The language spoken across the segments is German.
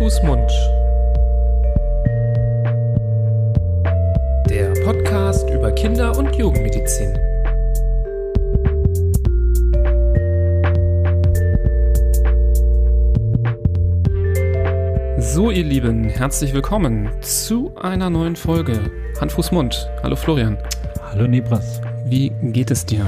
Fuß, Mund. Der Podcast über Kinder- und Jugendmedizin. So, ihr Lieben, herzlich willkommen zu einer neuen Folge Hand, Fuß, Mund. Hallo Florian. Hallo Nebras. Wie geht es dir?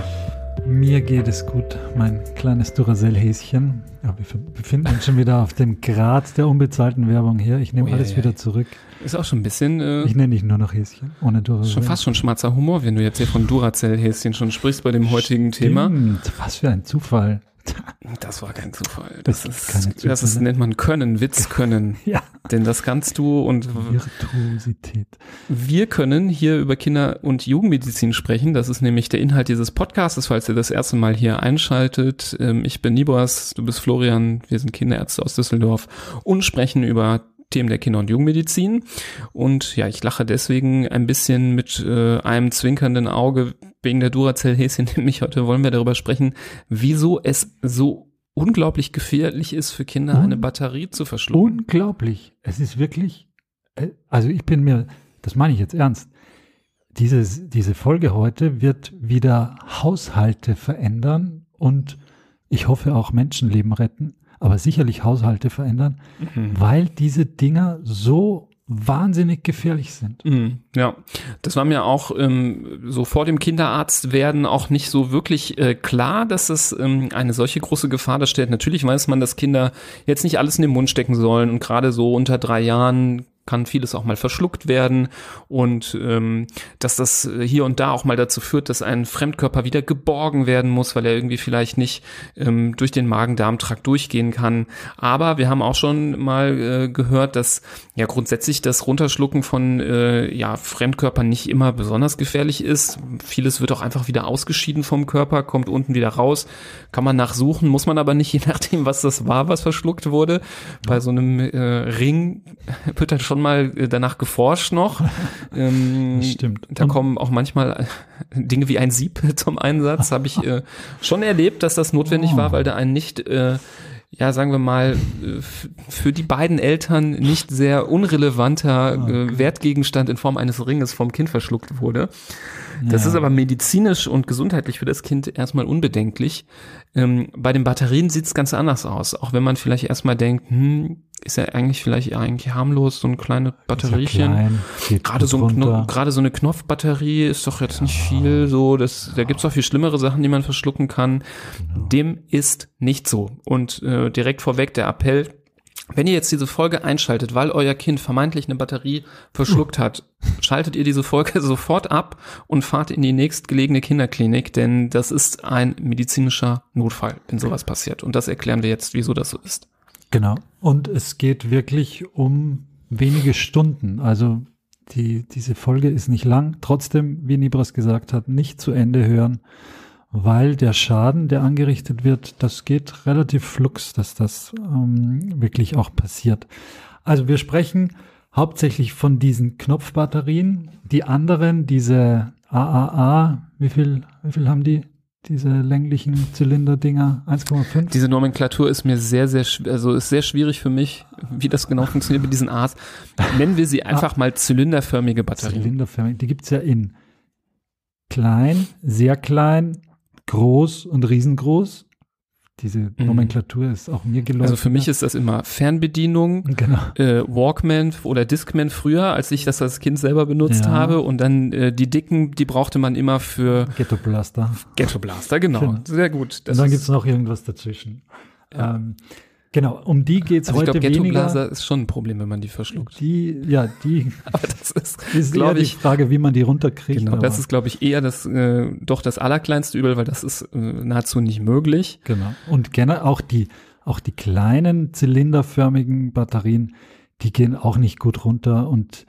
Mir geht es gut, mein kleines Duracell-Häschen. Ja, wir befinden uns schon wieder auf dem Grad der unbezahlten Werbung hier. Ich nehme Oh, ja, alles ja. wieder zurück. Ist auch schon ein bisschen, äh, Ich nenne dich nur noch Häschen, ohne Duracell. schon fast schon schwarzer Humor, wenn du jetzt hier von Duracell-Häschen schon sprichst bei dem heutigen Thema. Stimmt, Was für ein Zufall. Das war kein Zufall. Das Das, keine ist, das ist, nennt man Können, Witz können. Ja, Denn das kannst du und Virtuosität. wir können hier über Kinder- und Jugendmedizin sprechen. Das ist nämlich der Inhalt dieses Podcasts, falls ihr das erste Mal hier einschaltet. Ähm, Ich bin Nibras, du bist Florian, wir sind Kinderärzte aus Düsseldorf und sprechen über Themen der Kinder- und Jugendmedizin. Und ja, ich lache deswegen ein bisschen mit äh, einem zwinkernden Auge wegen der Duracell-Häschen, nämlich heute wollen wir darüber sprechen, wieso es so unglaublich gefährlich ist für Kinder, Un- eine Batterie zu verschlucken. Unglaublich. Es ist wirklich, äh, also ich bin mir, das meine ich jetzt ernst, dieses, diese Folge heute wird wieder Haushalte verändern und ich hoffe auch Menschenleben retten, aber sicherlich Haushalte verändern, Mhm. weil diese Dinger so wahnsinnig gefährlich sind. Mhm, Ja, das war mir auch ähm, so vor dem Kinderarzt werden auch nicht so wirklich äh, klar, dass es ähm, eine solche große Gefahr darstellt. Natürlich weiß man, dass Kinder jetzt nicht alles in den Mund stecken sollen und gerade so unter drei Jahren kann vieles auch mal verschluckt werden und ähm, dass das hier und da auch mal dazu führt, dass ein Fremdkörper wieder geborgen werden muss, weil er irgendwie vielleicht nicht ähm, durch den Magen-Darm-Trakt durchgehen kann. Aber wir haben auch schon mal äh, gehört, dass ja grundsätzlich das Runterschlucken von äh, ja, Fremdkörpern nicht immer besonders gefährlich ist. Vieles wird auch einfach wieder ausgeschieden vom Körper, kommt unten wieder raus, kann man nachsuchen, muss man aber nicht, je nachdem, was das war, was verschluckt wurde. Bei so einem äh, Ring wird dann schon mal äh, danach geforscht noch. Ähm, stimmt. Da kommen auch manchmal äh, Dinge wie ein Sieb zum Einsatz. Habe ich äh, schon erlebt, dass das notwendig Oh. war, weil da ein nicht, äh, ja sagen wir mal, äh, für die beiden Eltern nicht sehr unrelevanter äh, Wertgegenstand in Form eines Ringes vom Kind verschluckt wurde. Das Ja. ist aber medizinisch und gesundheitlich für das Kind erstmal unbedenklich. Ähm, bei den Batterien sieht es ganz anders aus. Auch wenn man vielleicht erstmal denkt, hm, ist ja eigentlich vielleicht eigentlich harmlos, so ein kleines Ist ja Batteriechen. klein, Gerade so, ein gerade so eine Knopfbatterie ist doch jetzt nicht viel so, das, da gibt's auch viel schlimmere Sachen, die man verschlucken kann. Genau. Dem ist nicht so. Und äh, direkt vorweg der Appell, wenn ihr jetzt diese Folge einschaltet, weil euer Kind vermeintlich eine Batterie verschluckt hat, schaltet ihr diese Folge sofort ab und fahrt in die nächstgelegene Kinderklinik, denn das ist ein medizinischer Notfall, wenn sowas passiert. Und das erklären wir jetzt, wieso das so ist. Genau. Und es geht wirklich um wenige Stunden. Also die, diese Folge ist nicht lang. Trotzdem, wie Nibras gesagt hat, nicht zu Ende hören, weil der Schaden, der angerichtet wird, das geht relativ flux, dass das ähm, wirklich auch passiert. Also wir sprechen hauptsächlich von diesen Knopfbatterien. Die anderen, diese AAA, wie viel, wie viel haben die? Diese länglichen Zylinderdinger? 1,5? Diese Nomenklatur ist mir sehr, sehr, also ist sehr schwierig für mich, wie das genau funktioniert mit diesen A's. Nennen wir sie einfach mal zylinderförmige Batterien. Zylinderförmig. Die gibt's ja in klein, sehr klein, groß und riesengroß. Diese Nomenklatur ist auch mir. Mhm. Also für mich ist das immer Fernbedienung, Genau. äh, Walkman oder Discman früher, als ich das als Kind selber benutzt Ja. habe. Und dann äh, die dicken, die brauchte man immer für Ghetto Blaster. Ghetto Blaster, genau. Genau. Sehr gut. Das und dann gibt's noch irgendwas dazwischen. Ähm, genau, um die geht's also ich heute glaube, Ghetto weniger. Blaster ist schon ein Problem, wenn man die verschluckt. Die, ja, die Aber das ist, ist glaube eher die ich, Frage, wie man die runterkriegt. genau, das ist, glaube ich, eher das, äh, doch das allerkleinste Übel, weil das ist äh, nahezu nicht möglich. Genau. Und gerne auch die, auch die kleinen zylinderförmigen Batterien, die gehen auch nicht gut runter und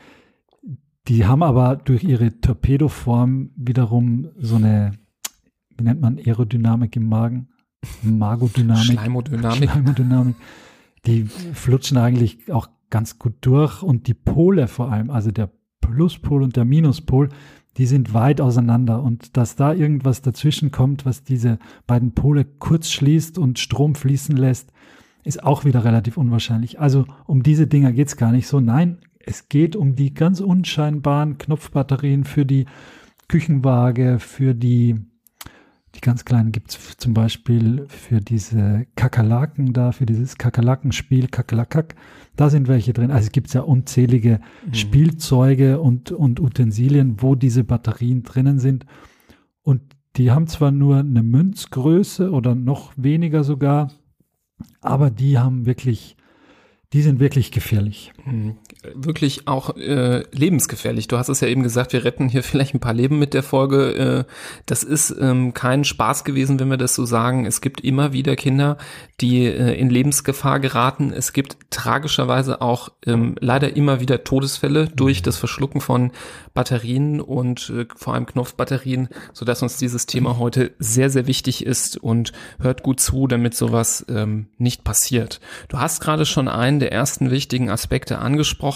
die haben aber durch ihre Torpedoform wiederum so eine, wie nennt man Aerodynamik im Magen? Magodynamik. Schleimodynamik. Schleimodynamik. Die flutschen eigentlich auch ganz gut durch und die Pole vor allem, also der Pluspol und der Minuspol, die sind weit auseinander und dass da irgendwas dazwischen kommt, was diese beiden Pole kurz schließt und Strom fließen lässt, ist auch wieder relativ unwahrscheinlich. Also um diese Dinger geht's gar nicht so. Nein, es geht um die ganz unscheinbaren Knopfbatterien für die Küchenwaage, für die, die ganz kleinen gibt's zum Beispiel für diese Kakerlaken da, für dieses Kakerlakenspiel, Kakerlakak. Da sind welche drin. Also es gibt ja unzählige mhm. Spielzeuge und, und Utensilien, wo diese Batterien drinnen sind. Und die haben zwar nur eine Münzgröße oder noch weniger sogar, aber die haben wirklich die sind wirklich gefährlich. Wirklich auch äh, lebensgefährlich. Du hast es ja eben gesagt, wir retten hier vielleicht ein paar Leben mit der Folge. Äh, das ist ähm, kein Spaß gewesen, wenn wir das so sagen. Es gibt immer wieder Kinder, die äh, in Lebensgefahr geraten. Es gibt tragischerweise auch ähm, leider immer wieder Todesfälle durch das Verschlucken von Batterien und äh, vor allem Knopfbatterien, sodass uns dieses Thema heute sehr, sehr wichtig ist und hört gut zu, damit sowas ähm, nicht passiert. Du hast gerade schon einen der ersten wichtigen Aspekte angesprochen,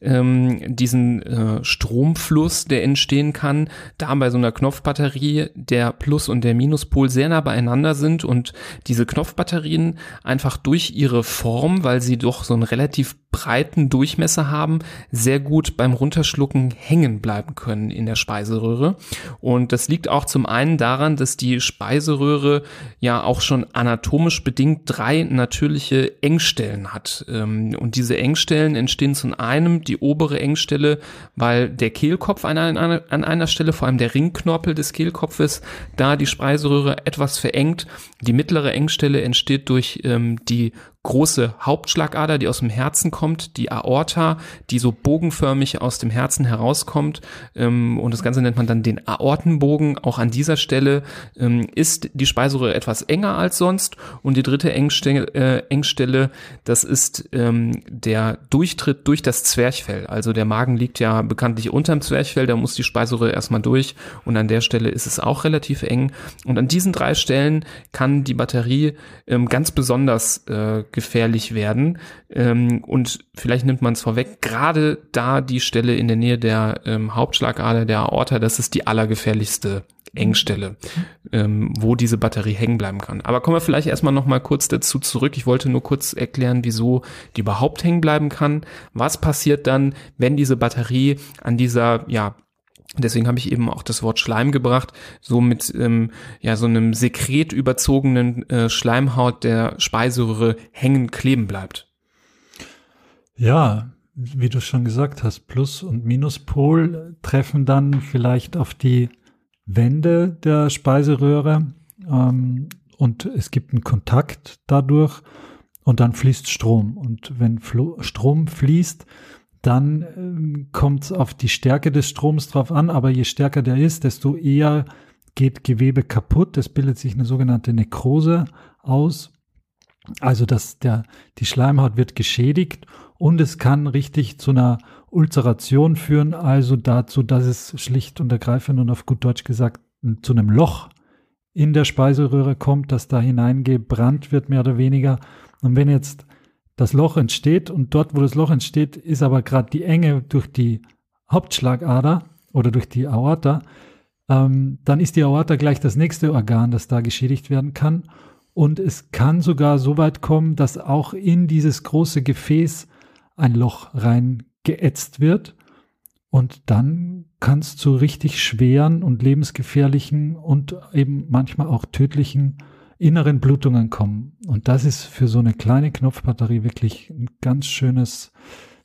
ähm, diesen äh, Stromfluss, der entstehen kann, da bei so einer Knopfbatterie der Plus- und der Minuspol sehr nah beieinander sind und diese Knopfbatterien einfach durch ihre Form, weil sie doch so einen relativ breiten Durchmesser haben, sehr gut beim Runterschlucken hängen bleiben können in der Speiseröhre. Und das liegt auch zum einen daran, dass die Speiseröhre ja auch schon anatomisch bedingt drei natürliche Engstellen hat. Ähm, und diese Engstellen entstehen zum einen die obere Engstelle, weil der Kehlkopf an einer, an einer Stelle, vor allem der Ringknorpel des Kehlkopfes, da die Speiseröhre etwas verengt. Die mittlere Engstelle entsteht durch ähm, die große Hauptschlagader, die aus dem Herzen kommt, die Aorta, die so bogenförmig aus dem Herzen herauskommt. Ähm, und das Ganze nennt man dann den Aortenbogen. Auch an dieser Stelle ähm, ist die Speiseröhre etwas enger als sonst. Und die dritte Engstelle, äh, Engstelle das ist ähm, der Durchtritt durch das Zwerchfell. Also der Magen liegt ja bekanntlich unterm Zwerchfell, da muss die Speiseröhre erstmal durch. Und an der Stelle ist es auch relativ eng. Und an diesen drei Stellen kann die Batterie ähm, ganz besonders äh, gefährlich werden. Ähm, und vielleicht nimmt man es vorweg, gerade da die Stelle in der Nähe der ähm, Hauptschlagader der Aorta, das ist die allergefährlichste Engstelle, ähm, wo diese Batterie hängen bleiben kann. Aber kommen wir vielleicht erstmal noch mal kurz dazu zurück. Ich wollte nur kurz erklären, wieso die überhaupt hängen bleiben kann. Was passiert dann, wenn diese Batterie an dieser, ja, Deswegen habe ich eben auch das Wort Schleim gebracht, so mit ähm, ja so einem Sekret überzogenen äh, Schleimhaut der Speiseröhre hängen kleben bleibt. Ja, wie du schon gesagt hast, Plus- und Minuspol treffen dann vielleicht auf die Wände der Speiseröhre ähm, und es gibt einen Kontakt dadurch und dann fließt Strom. Und wenn Flo Strom fließt, dann ähm, kommt es auf die Stärke des Stroms drauf an, aber je stärker der ist, desto eher geht Gewebe kaputt. Es bildet sich eine sogenannte Nekrose aus. Also dass der, die Schleimhaut wird geschädigt und es kann richtig zu einer Ulceration führen, also dazu, dass es schlicht und ergreifend und auf gut Deutsch gesagt zu einem Loch in der Speiseröhre kommt, das da hineingebrannt wird, mehr oder weniger. Und wenn jetzt das Loch entsteht und dort, wo das Loch entsteht, ist aber gerade die Enge durch die Hauptschlagader oder durch die Aorta, ähm, dann ist die Aorta gleich das nächste Organ, das da geschädigt werden kann. Und es kann sogar so weit kommen, dass auch in dieses große Gefäß ein Loch reingeätzt wird. Und dann kann es zu richtig schweren und lebensgefährlichen und eben manchmal auch tödlichen inneren Blutungen kommen. Und das ist für so eine kleine Knopfbatterie wirklich ein ganz schönes,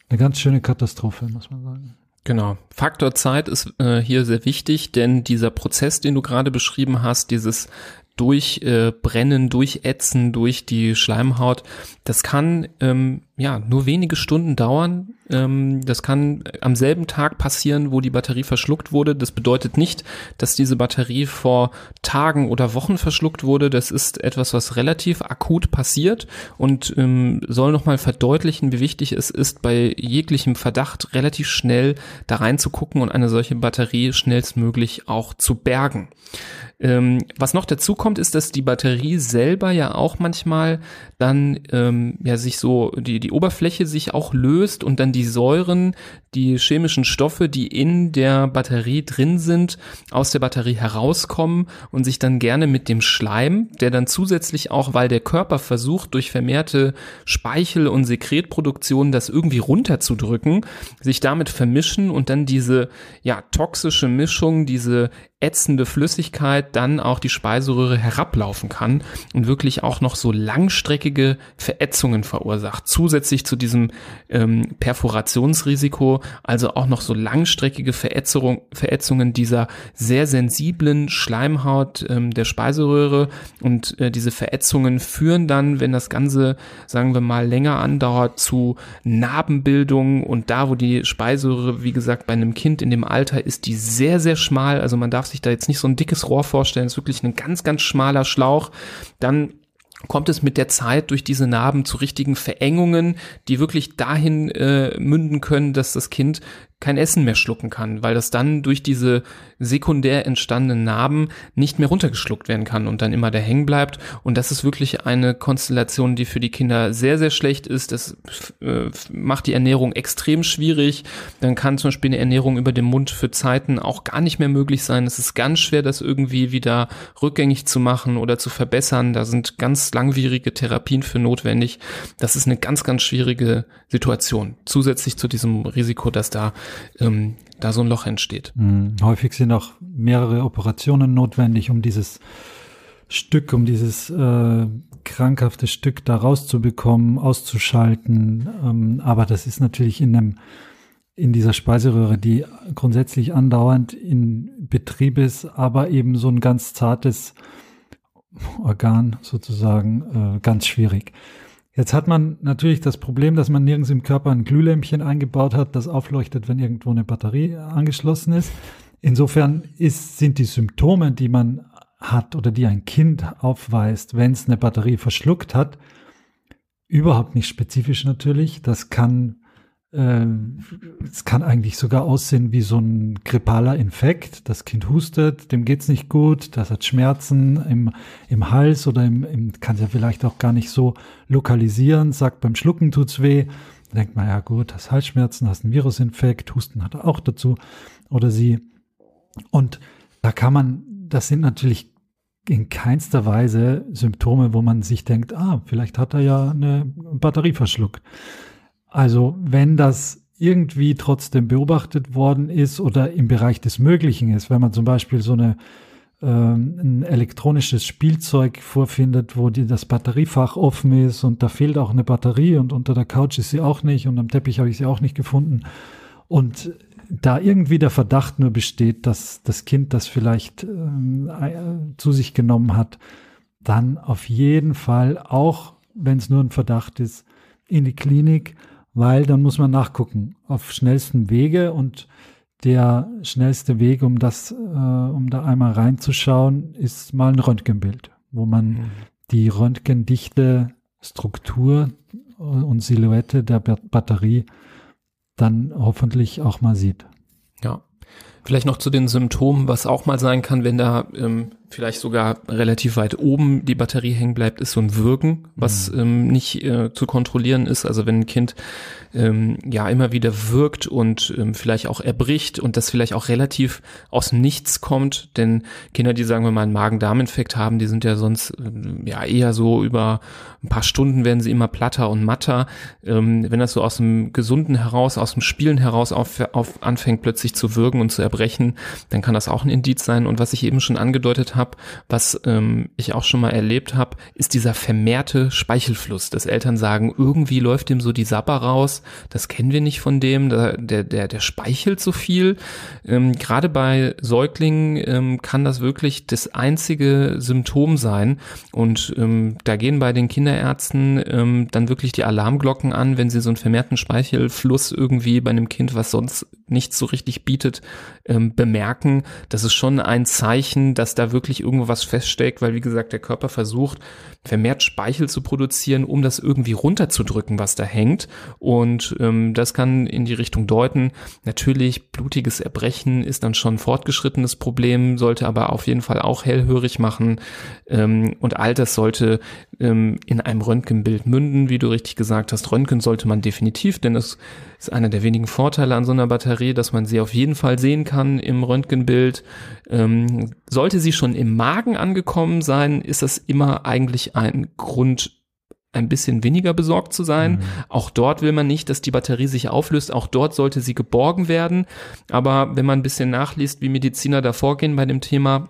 eine ganz schöne Katastrophe, muss man sagen. Genau. Faktor Zeit ist äh, hier sehr wichtig, denn dieser Prozess, den du gerade beschrieben hast, dieses Durchbrennen, äh, Durchätzen durch die Schleimhaut, das kann ähm, ja nur wenige Stunden dauern. Ähm, das kann am selben Tag passieren, wo die Batterie verschluckt wurde. Das bedeutet nicht, dass diese Batterie vor Tagen oder Wochen verschluckt wurde. Das ist etwas, was relativ akut passiert und ähm, soll nochmal verdeutlichen, wie wichtig es ist, bei jeglichem Verdacht relativ schnell da reinzugucken und eine solche Batterie schnellstmöglich auch zu bergen. Ähm, was noch dazu kommt, ist, dass die Batterie selber ja auch manchmal dann ähm, ja sich so die die Oberfläche sich auch löst und dann die Säuren, die chemischen Stoffe, die in der Batterie drin sind, aus der Batterie herauskommen und sich dann gerne mit dem Schleim, der dann zusätzlich auch, weil der Körper versucht, durch vermehrte Speichel- und Sekretproduktion das irgendwie runterzudrücken, sich damit vermischen und dann diese ja toxische Mischung, diese ätzende Flüssigkeit dann auch die Speiseröhre herablaufen kann und wirklich auch noch so langstreckige Verätzungen verursacht. Zusätzlich zu diesem ähm, Perforationsrisiko, also auch noch so langstreckige Verätzung, Verätzungen dieser sehr sensiblen Schleimhaut ähm, der Speiseröhre und äh, diese Verätzungen führen dann, wenn das Ganze, sagen wir mal, länger andauert, zu Narbenbildung und da, wo die Speiseröhre, wie gesagt, bei einem Kind in dem Alter ist, die sehr, sehr schmal, also man darf sich da jetzt nicht so ein dickes Rohr vorstellen, ist wirklich ein ganz, ganz schmaler Schlauch, dann kommt es mit der Zeit durch diese Narben zu richtigen Verengungen, die wirklich dahin äh, münden können, dass das Kind kein Essen mehr schlucken kann, weil das dann durch diese sekundär entstandenen Narben nicht mehr runtergeschluckt werden kann und dann immer da hängen bleibt. Und das ist wirklich eine Konstellation, die für die Kinder sehr, sehr schlecht ist. Das äh, macht die Ernährung extrem schwierig. Dann kann zum Beispiel eine Ernährung über den Mund für Zeiten auch gar nicht mehr möglich sein. Es ist ganz schwer, das irgendwie wieder rückgängig zu machen oder zu verbessern. Da sind ganz langwierige Therapien für notwendig. Das ist eine ganz, ganz schwierige Situation. Zusätzlich zu diesem Risiko, dass da ähm, da so ein Loch entsteht. Mhm. Häufig sind auch mehrere Operationen notwendig, um dieses Stück, um dieses äh, krankhafte Stück da rauszubekommen, auszuschalten. Ähm, aber das ist natürlich in einem in dieser Speiseröhre, die grundsätzlich andauernd in Betrieb ist, aber eben so ein ganz zartes Organ sozusagen äh, ganz schwierig. Jetzt hat man natürlich das Problem, dass man nirgends im Körper ein Glühlämpchen eingebaut hat, das aufleuchtet, wenn irgendwo eine Batterie angeschlossen ist. Insofern ist, sind die Symptome, die man hat oder die ein Kind aufweist, wenn es eine Batterie verschluckt hat, überhaupt nicht spezifisch natürlich. Das kann es kann eigentlich sogar aussehen wie so ein grippaler Infekt. Das Kind hustet, dem geht's nicht gut, das hat Schmerzen im, im Hals oder im, im kann es ja vielleicht auch gar nicht so lokalisieren, sagt beim Schlucken tut's weh. Da denkt man, ja gut, hast Halsschmerzen, hast einen Virusinfekt, Husten hat er auch dazu oder sie. Und da kann man, das sind natürlich in keinster Weise Symptome, wo man sich denkt, ah, vielleicht hat er ja eine Batterie verschluckt. Also wenn das irgendwie trotzdem beobachtet worden ist oder im Bereich des Möglichen ist, wenn man zum Beispiel so eine ähm, ein elektronisches Spielzeug vorfindet, wo die, das Batteriefach offen ist und da fehlt auch eine Batterie und unter der Couch ist sie auch nicht und am Teppich habe ich sie auch nicht gefunden. Und da irgendwie der Verdacht nur besteht, dass das Kind das vielleicht äh, zu sich genommen hat, dann auf jeden Fall, auch wenn es nur ein Verdacht ist, in die Klinik weil dann muss man nachgucken auf schnellsten Wege und der schnellste Weg, um das, äh, um da einmal reinzuschauen, ist mal ein Röntgenbild, wo man mhm. die röntgendichte Struktur und Silhouette der Batterie dann hoffentlich auch mal sieht. Ja. Vielleicht noch zu den Symptomen, was auch mal sein kann, wenn da ähm, vielleicht sogar relativ weit oben die Batterie hängen bleibt, ist so ein Wirken, was mhm. ähm, nicht äh, zu kontrollieren ist. Also wenn ein Kind ähm, ja immer wieder wirkt und ähm, vielleicht auch erbricht und das vielleicht auch relativ aus Nichts kommt, denn Kinder, die sagen wir mal einen Magen-Darm-Infekt haben, die sind ja sonst ähm, ja eher so über ein paar Stunden werden sie immer platter und matter. Ähm, wenn das so aus dem Gesunden heraus, aus dem Spielen heraus auf, auf anfängt plötzlich zu wirken und zu erbrechen, dann kann das auch ein Indiz sein. Und was ich eben schon angedeutet habe, habe, was ähm, ich auch schon mal erlebt habe, ist dieser vermehrte Speichelfluss, dass Eltern sagen, irgendwie läuft dem so die Sapper raus, das kennen wir nicht von dem, der, der, der speichelt so viel. Ähm, Gerade bei Säuglingen ähm, kann das wirklich das einzige Symptom sein und ähm, da gehen bei den Kinderärzten ähm, dann wirklich die Alarmglocken an, wenn sie so einen vermehrten Speichelfluss irgendwie bei einem Kind, was sonst nichts so richtig bietet, ähm, bemerken. Das ist schon ein Zeichen, dass da wirklich irgendwo was feststeckt, weil wie gesagt, der Körper versucht, vermehrt Speichel zu produzieren, um das irgendwie runterzudrücken, was da hängt. Und ähm, das kann in die Richtung deuten. Natürlich, blutiges Erbrechen ist dann schon ein fortgeschrittenes Problem, sollte aber auf jeden Fall auch hellhörig machen. Ähm, und all das sollte ähm, in einem Röntgenbild münden, wie du richtig gesagt hast. Röntgen sollte man definitiv, denn es ist einer der wenigen Vorteile an so einer Batterie, dass man sie auf jeden Fall sehen kann im Röntgenbild. Ähm, sollte sie schon im Magen angekommen sein, ist das immer eigentlich ein Grund, ein bisschen weniger besorgt zu sein. Mhm. Auch dort will man nicht, dass die Batterie sich auflöst. Auch dort sollte sie geborgen werden. Aber wenn man ein bisschen nachliest, wie Mediziner da vorgehen bei dem Thema,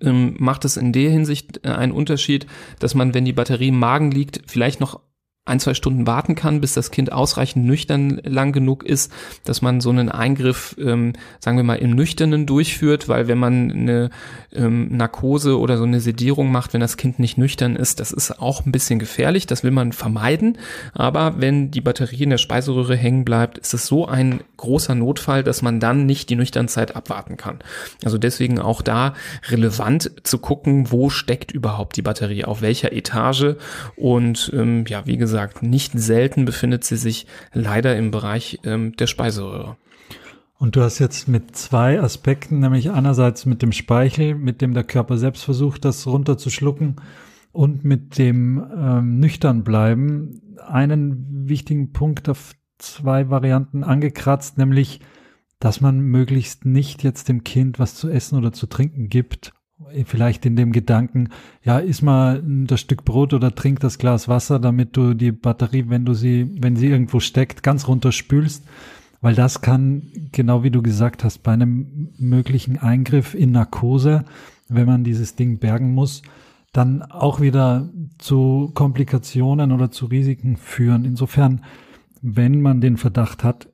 ähm, macht es in der Hinsicht äh, einen Unterschied, dass man, wenn die Batterie im Magen liegt, vielleicht noch ein, zwei Stunden warten kann, bis das Kind ausreichend nüchtern lang genug ist, dass man so einen Eingriff, ähm, sagen wir mal, im Nüchternen durchführt, weil wenn man eine ähm, Narkose oder so eine Sedierung macht, wenn das Kind nicht nüchtern ist, das ist auch ein bisschen gefährlich, das will man vermeiden. Aber wenn die Batterie in der Speiseröhre hängen bleibt, ist es so ein großer Notfall, dass man dann nicht die Nüchternzeit abwarten kann. Also deswegen auch da relevant zu gucken, wo steckt überhaupt die Batterie, auf welcher Etage und ähm, ja, wie gesagt, gesagt, nicht selten befindet sie sich leider im Bereich ähm, der Speiseröhre. Und du hast jetzt mit zwei Aspekten, nämlich einerseits mit dem Speichel, mit dem der Körper selbst versucht, das runterzuschlucken, und mit dem ähm, nüchtern bleiben, einen wichtigen Punkt auf zwei Varianten angekratzt, nämlich, dass man möglichst nicht jetzt dem Kind was zu essen oder zu trinken gibt, vielleicht in dem Gedanken, ja, iss mal das Stück Brot oder trink das Glas Wasser, damit du die Batterie, wenn du sie, wenn sie irgendwo steckt, ganz runterspülst. Weil das kann, genau wie du gesagt hast, bei einem möglichen Eingriff in Narkose, wenn man dieses Ding bergen muss, dann auch wieder zu Komplikationen oder zu Risiken führen. Insofern, wenn man den Verdacht hat,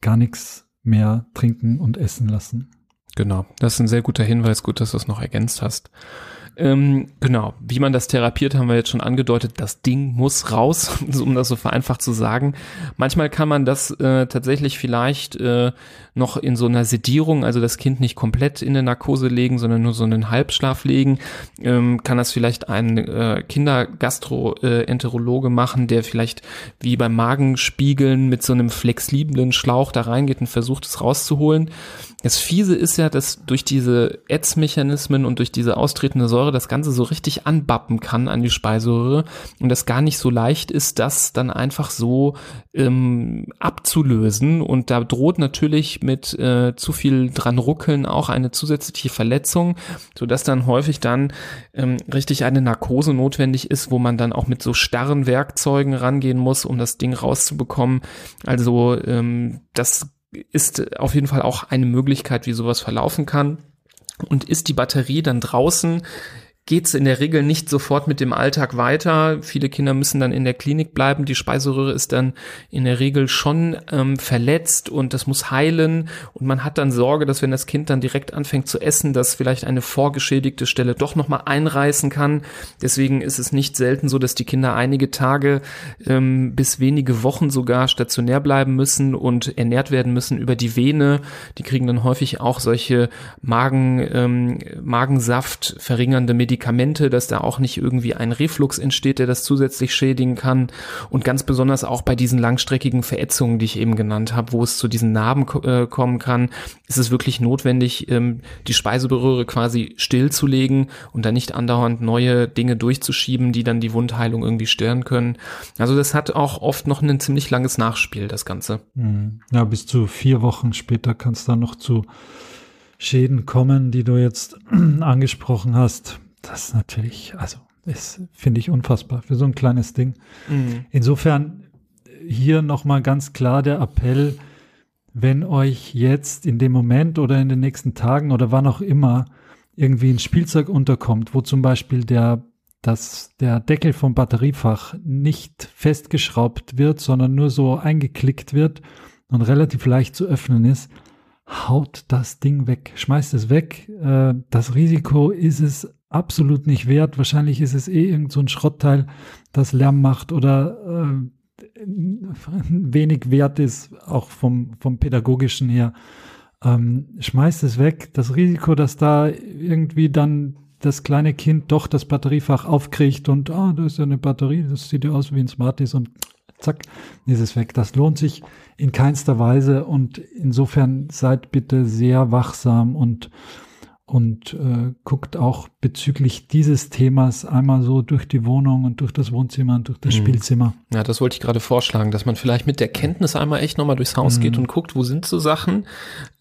gar nichts mehr trinken und essen lassen. Genau, das ist ein sehr guter Hinweis. Gut, dass du es noch ergänzt hast. Ähm, genau, wie man das therapiert, haben wir jetzt schon angedeutet. Das Ding muss raus, um das so vereinfacht zu sagen. Manchmal kann man das äh, tatsächlich vielleicht äh, noch in so einer Sedierung, also das Kind nicht komplett in eine Narkose legen, sondern nur so einen Halbschlaf legen. Ähm, kann das vielleicht ein äh, Kindergastroenterologe machen, der vielleicht wie beim Magenspiegeln mit so einem flexiblen Schlauch da reingeht und versucht es rauszuholen. Das Fiese ist ja, dass durch diese Ätzmechanismen und durch diese austretende Säure das Ganze so richtig anbappen kann an die Speiseröhre und das gar nicht so leicht ist, das dann einfach so ähm, abzulösen. Und da droht natürlich mit äh, zu viel dran ruckeln auch eine zusätzliche Verletzung, so dass dann häufig dann ähm, richtig eine Narkose notwendig ist, wo man dann auch mit so starren Werkzeugen rangehen muss, um das Ding rauszubekommen. Also ähm, das ist auf jeden Fall auch eine Möglichkeit, wie sowas verlaufen kann. Und ist die Batterie dann draußen, geht es in der Regel nicht sofort mit dem Alltag weiter. Viele Kinder müssen dann in der Klinik bleiben. Die Speiseröhre ist dann in der Regel schon ähm, verletzt und das muss heilen. Und man hat dann Sorge, dass wenn das Kind dann direkt anfängt zu essen, dass vielleicht eine vorgeschädigte Stelle doch nochmal einreißen kann. Deswegen ist es nicht selten so, dass die Kinder einige Tage ähm, bis wenige Wochen sogar stationär bleiben müssen und ernährt werden müssen über die Vene. Die kriegen dann häufig auch solche Magen, ähm, Magensaft verringernde Medikamente Medikamente, dass da auch nicht irgendwie ein Reflux entsteht, der das zusätzlich schädigen kann. Und ganz besonders auch bei diesen langstreckigen Verätzungen, die ich eben genannt habe, wo es zu diesen Narben äh, kommen kann, ist es wirklich notwendig, ähm, die Speiseröhre quasi stillzulegen und dann nicht andauernd neue Dinge durchzuschieben, die dann die Wundheilung irgendwie stören können. Also das hat auch oft noch ein ziemlich langes Nachspiel, das Ganze. Mhm. Ja, bis zu vier Wochen später kann es dann noch zu Schäden kommen, die du jetzt angesprochen hast. Das ist natürlich, also, ist, finde ich unfassbar für so ein kleines Ding. Mhm. Insofern hier nochmal ganz klar der Appell, wenn euch jetzt in dem Moment oder in den nächsten Tagen oder wann auch immer irgendwie ein Spielzeug unterkommt, wo zum Beispiel der, dass der Deckel vom Batteriefach nicht festgeschraubt wird, sondern nur so eingeklickt wird und relativ leicht zu öffnen ist, haut das Ding weg, schmeißt es weg. Äh, das Risiko ist es absolut nicht wert. Wahrscheinlich ist es eh irgend so ein Schrottteil, das Lärm macht oder äh, wenig wert ist, auch vom, vom pädagogischen her. ähm, schmeißt es weg. Das Risiko, dass da irgendwie dann das kleine Kind doch das Batteriefach aufkriegt und, ah, oh, da ist ja eine Batterie, das sieht ja aus wie ein Smarties und zack, ist es weg. Das lohnt sich in keinster Weise und insofern seid bitte sehr wachsam und und äh, guckt auch bezüglich dieses Themas einmal so durch die Wohnung und durch das Wohnzimmer und durch das mhm. Spielzimmer. Ja, das wollte ich gerade vorschlagen, dass man vielleicht mit der Kenntnis einmal echt nochmal durchs Haus mhm. geht und guckt, wo sind so Sachen,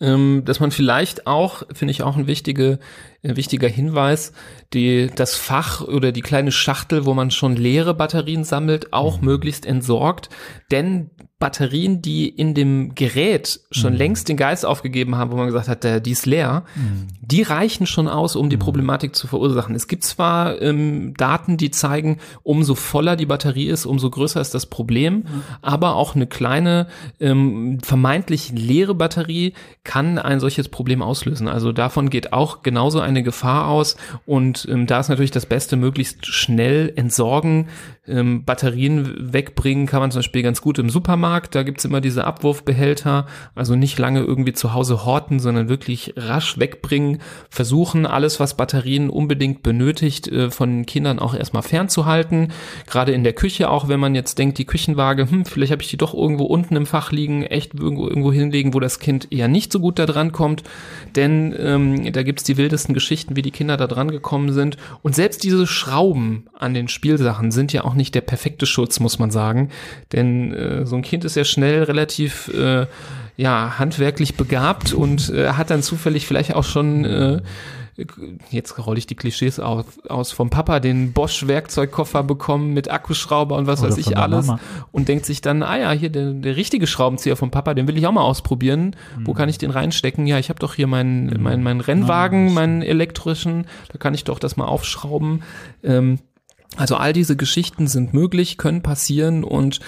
ähm, dass man vielleicht auch, finde ich auch ein wichtige, ein wichtiger Hinweis, die, das Fach oder die kleine Schachtel, wo man schon leere Batterien sammelt, auch mhm. möglichst entsorgt, denn Batterien, die in dem Gerät schon mhm. längst den Geist aufgegeben haben, wo man gesagt hat, der, die ist leer, mhm. die reichen schon aus, um die mhm. Problematik zu verursachen. Es gibt zwar ähm, Daten, die zeigen, umso voller die Batterie ist, umso größer ist das Problem, mhm. aber auch eine kleine, ähm, vermeintlich leere Batterie kann ein solches Problem auslösen. Also davon geht auch genauso eine Gefahr aus und ähm, da ist natürlich das Beste, möglichst schnell entsorgen, ähm, Batterien wegbringen kann man zum Beispiel ganz gut im Supermarkt. Da gibt's immer diese Abwurfbehälter. Also nicht lange irgendwie zu Hause horten, sondern wirklich rasch wegbringen. Versuchen, alles, was Batterien unbedingt benötigt, äh, von Kindern auch erstmal fernzuhalten. Gerade in der Küche auch, wenn man jetzt denkt, die Küchenwaage, hm, vielleicht habe ich die doch irgendwo unten im Fach liegen, echt irgendwo, irgendwo hinlegen, wo das Kind eher nicht so gut da dran kommt. Denn ähm, da gibt's die wildesten Geschichten, wie die Kinder da dran gekommen sind. Und selbst diese Schrauben an den Spielsachen sind ja auch nicht der perfekte Schutz, muss man sagen. Denn äh, so ein Kind ist ja schnell relativ äh, ja, handwerklich begabt und äh, hat dann zufällig vielleicht auch schon äh, jetzt rolle ich die Klischees aus, aus vom Papa den Bosch Werkzeugkoffer bekommen mit Akkuschrauber und was Oder weiß ich alles Mama. und denkt sich dann, ah ja, hier der, der richtige Schraubenzieher vom Papa, den will ich auch mal ausprobieren. Mhm. Wo kann ich den reinstecken? Ja, ich habe doch hier meinen mhm. mein, mein Rennwagen, meinen elektrischen, da kann ich doch das mal aufschrauben. Ähm, also all diese Geschichten sind möglich, können passieren und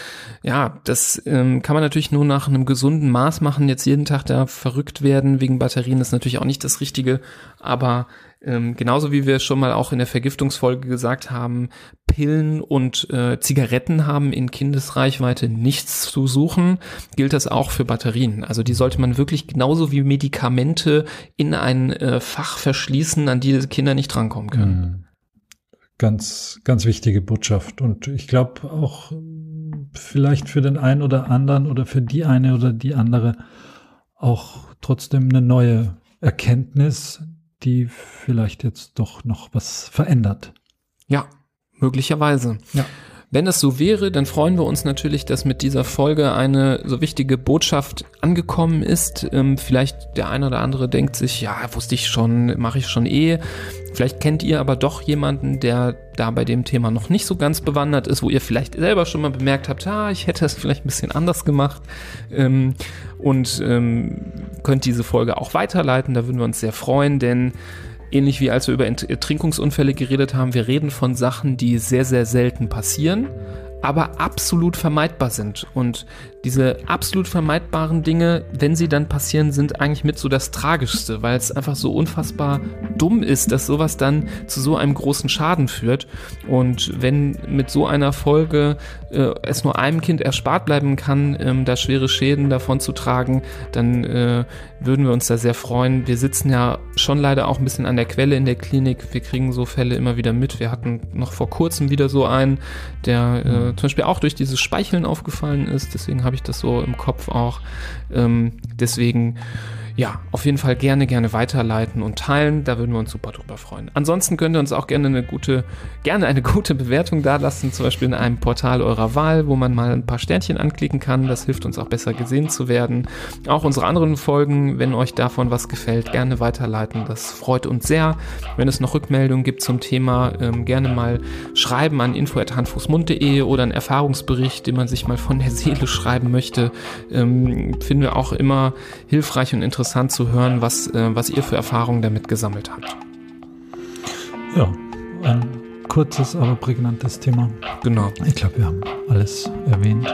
ja, das ähm, kann man natürlich nur nach einem gesunden Maß machen. Jetzt jeden Tag da verrückt werden wegen Batterien ist natürlich auch nicht das Richtige, aber ähm, genauso wie wir schon mal auch in der Vergiftungsfolge gesagt haben, Pillen und äh, Zigaretten haben in Kindesreichweite nichts zu suchen, gilt das auch für Batterien. Also die sollte man wirklich genauso wie Medikamente in ein äh, Fach verschließen, an die Kinder nicht drankommen können. Mhm ganz, ganz wichtige Botschaft. Und ich glaube auch vielleicht für den einen oder anderen oder für die eine oder die andere auch trotzdem eine neue Erkenntnis, die vielleicht jetzt doch noch was verändert. Ja, möglicherweise. Ja. Wenn es so wäre, dann freuen wir uns natürlich, dass mit dieser Folge eine so wichtige Botschaft angekommen ist. Ähm, vielleicht der eine oder andere denkt sich, ja, wusste ich schon, mache ich schon eh. Vielleicht kennt ihr aber doch jemanden, der da bei dem Thema noch nicht so ganz bewandert ist, wo ihr vielleicht selber schon mal bemerkt habt, ah, ich hätte es vielleicht ein bisschen anders gemacht. Ähm, und ähm, könnt diese Folge auch weiterleiten, da würden wir uns sehr freuen, denn ähnlich wie als wir über Ertrinkungsunfälle geredet haben, wir reden von Sachen, die sehr, sehr selten passieren, aber absolut vermeidbar sind. Und diese absolut vermeidbaren Dinge, wenn sie dann passieren, sind eigentlich mit so das Tragischste, weil es einfach so unfassbar dumm ist, dass sowas dann zu so einem großen Schaden führt. Und wenn mit so einer Folge äh, es nur einem Kind erspart bleiben kann, ähm, da schwere Schäden davon zu tragen, dann äh, würden wir uns da sehr freuen. Wir sitzen ja schon leider auch ein bisschen an der Quelle in der Klinik. Wir kriegen so Fälle immer wieder mit. Wir hatten noch vor kurzem wieder so einen, der äh, zum Beispiel auch durch dieses Speicheln aufgefallen ist. Deswegen habe habe ich das so im Kopf auch. Ähm, deswegen ja, auf jeden Fall gerne, gerne weiterleiten und teilen. Da würden wir uns super drüber freuen. Ansonsten könnt ihr uns auch gerne eine gute, gerne eine gute Bewertung dalassen, zum Beispiel in einem Portal eurer Wahl, wo man mal ein paar Sternchen anklicken kann. Das hilft uns auch besser gesehen zu werden. Auch unsere anderen Folgen, wenn euch davon was gefällt, gerne weiterleiten. Das freut uns sehr. Wenn es noch Rückmeldungen gibt zum Thema, ähm, gerne mal schreiben an info.handfußmund.de oder einen Erfahrungsbericht, den man sich mal von der Seele schreiben möchte. Ähm, finden wir auch immer hilfreich und interessant interessant zu hören, was, äh, was ihr für Erfahrungen damit gesammelt habt. Ja, ein kurzes, aber prägnantes Thema. Genau. Ich glaube, wir haben alles erwähnt.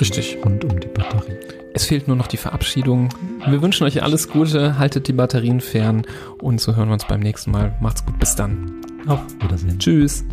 Richtig. Rund um die Batterie. Es fehlt nur noch die Verabschiedung. Wir wünschen euch alles Gute, haltet die Batterien fern und so hören wir uns beim nächsten Mal. Macht's gut, bis dann. Auf Wiedersehen. Tschüss.